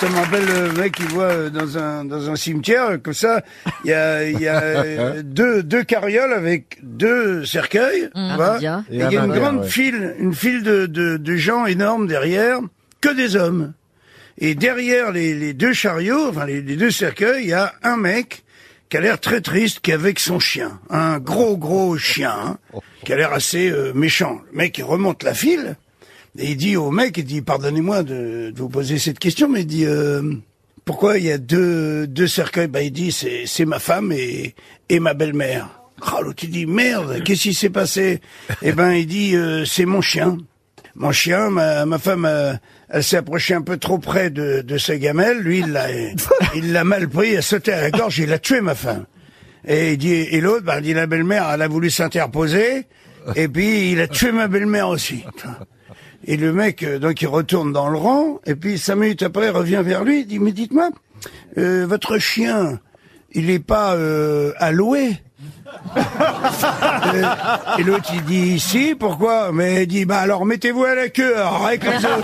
Ça me rappelle le mec qui voit euh, dans un, dans un cimetière, comme ça, il y a, il y a euh, deux, deux carrioles avec deux cercueils, vois, bien. et il y a une grande file, une file de, de, de gens énormes derrière, que des hommes. Et derrière les, les deux chariots, enfin les, les deux cercueils, il y a un mec qui a l'air très triste, qui est avec son chien, un gros gros chien, hein, qui a l'air assez euh, méchant. Le mec il remonte la file et il dit au mec, il dit pardonnez-moi de, de vous poser cette question, mais il dit euh, pourquoi il y a deux deux cercueils? Bah il dit c'est c'est ma femme et et ma belle-mère. Ah l'autre il dit merde, qu'est-ce qui s'est passé? Eh ben il dit euh, c'est mon chien. Mon chien, ma, ma femme, euh, elle s'est approchée un peu trop près de, de sa gamelle. Lui, il l'a, il l'a mal pris, il a sauté à la gorge, il a tué ma femme. Et il dit, et l'autre, bah, il dit la belle-mère, elle a voulu s'interposer, et puis il a tué ma belle-mère aussi. Et le mec, euh, donc, il retourne dans le rang, et puis cinq minutes après, il revient vers lui, il dit, mais dites-moi, euh, votre chien, il n'est pas euh, alloué euh, et, l'autre il dit si, pourquoi? Mais il dit bah alors mettez-vous à la queue, arrête comme ça.